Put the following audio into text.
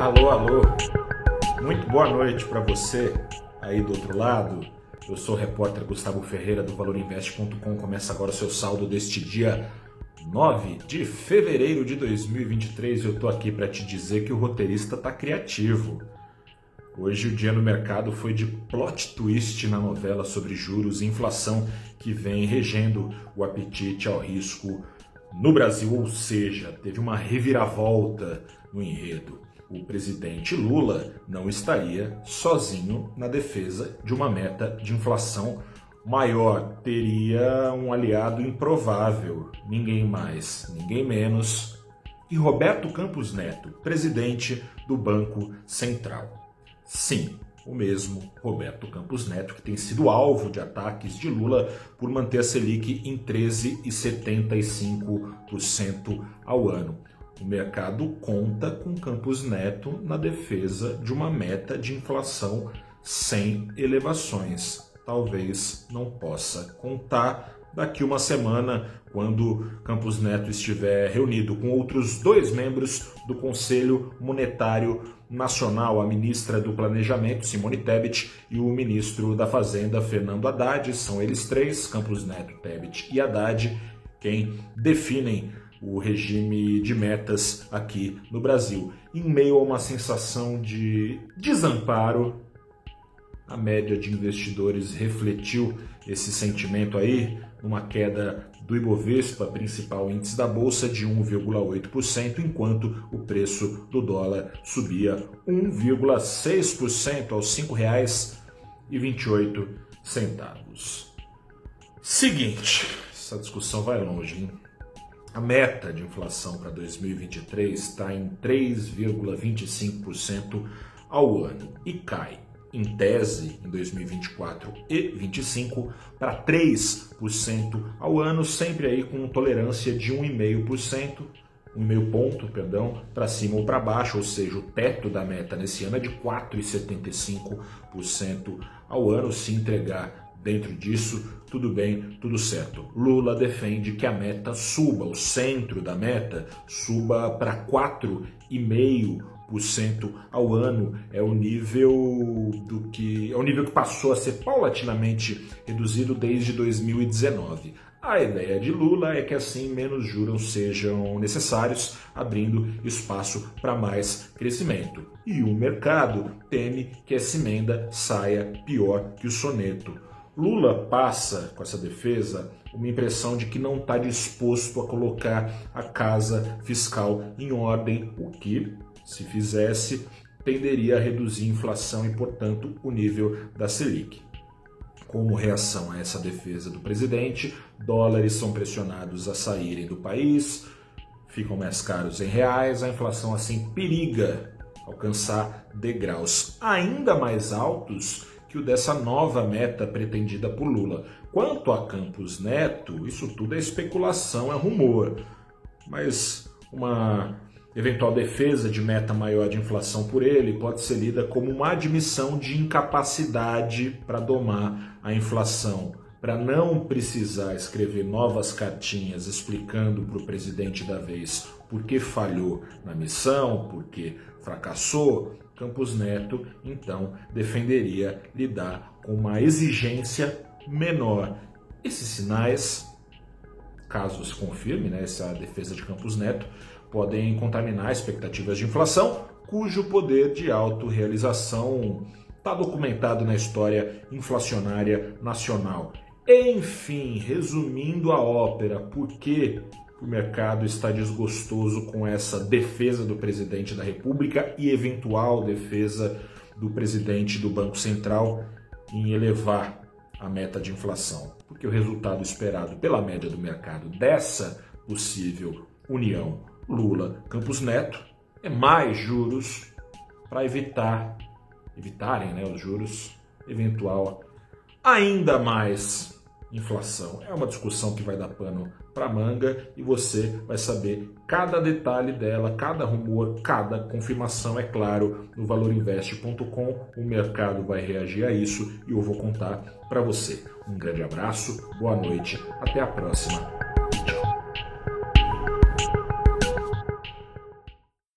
Alô, alô. Muito boa noite para você aí do outro lado. Eu sou o repórter Gustavo Ferreira do ValorInvest.com. Começa agora o seu saldo deste dia 9 de fevereiro de 2023. Eu tô aqui para te dizer que o roteirista tá criativo. Hoje o dia no mercado foi de plot twist na novela sobre juros e inflação que vem regendo o apetite ao risco no Brasil, ou seja, teve uma reviravolta no enredo. O presidente Lula não estaria sozinho na defesa de uma meta de inflação maior. Teria um aliado improvável, ninguém mais, ninguém menos que Roberto Campos Neto, presidente do Banco Central. Sim, o mesmo Roberto Campos Neto, que tem sido alvo de ataques de Lula por manter a Selic em 13,75% ao ano. O mercado conta com Campos Neto na defesa de uma meta de inflação sem elevações. Talvez não possa contar daqui uma semana, quando Campos Neto estiver reunido com outros dois membros do Conselho Monetário Nacional, a ministra do Planejamento, Simone Tebet, e o ministro da Fazenda, Fernando Haddad. São eles três, Campos Neto, Tebet e Haddad, quem definem o regime de metas aqui no Brasil. Em meio a uma sensação de desamparo, a média de investidores refletiu esse sentimento aí, numa queda do Ibovespa, principal índice da bolsa, de 1,8%, enquanto o preço do dólar subia 1,6% aos R$ 5,28. Seguinte, essa discussão vai longe, hein? A meta de inflação para 2023 está em 3,25% ao ano e cai em tese em 2024 e 2025 para 3% ao ano, sempre aí com tolerância de 1,5%, 1,5 ponto, perdão, para cima ou para baixo, ou seja, o teto da meta nesse ano é de 4,75% ao ano, se entregar dentro disso, tudo bem, tudo certo. Lula defende que a meta suba, o centro da meta suba para 4,5% ao ano é o nível do que é o nível que passou a ser paulatinamente reduzido desde 2019. A ideia de Lula é que assim menos juros sejam necessários, abrindo espaço para mais crescimento. E o mercado teme que essa emenda saia pior que o soneto. Lula passa com essa defesa uma impressão de que não está disposto a colocar a casa fiscal em ordem, o que se fizesse, tenderia a reduzir a inflação e, portanto, o nível da Selic. Como reação a essa defesa do presidente, dólares são pressionados a saírem do país, ficam mais caros em reais, a inflação assim periga alcançar degraus ainda mais altos que o dessa nova meta pretendida por Lula. Quanto a Campos Neto, isso tudo é especulação, é rumor. Mas uma Eventual defesa de meta maior de inflação por ele pode ser lida como uma admissão de incapacidade para domar a inflação, para não precisar escrever novas cartinhas explicando para o presidente da vez por que falhou na missão, por que fracassou. Campos Neto então defenderia lidar com uma exigência menor. Esses sinais, caso se confirme né, essa defesa de Campos Neto, podem contaminar expectativas de inflação, cujo poder de autorrealização está documentado na história inflacionária nacional. Enfim, resumindo a ópera, por que o mercado está desgostoso com essa defesa do presidente da República e eventual defesa do presidente do Banco Central em elevar a meta de inflação? Porque o resultado esperado pela média do mercado dessa possível união Lula Campos Neto é mais juros para evitar evitarem né, os juros eventual ainda mais inflação. É uma discussão que vai dar pano para manga e você vai saber cada detalhe dela, cada rumor, cada confirmação, é claro, no valorinvest.com. O mercado vai reagir a isso e eu vou contar para você. Um grande abraço, boa noite, até a próxima.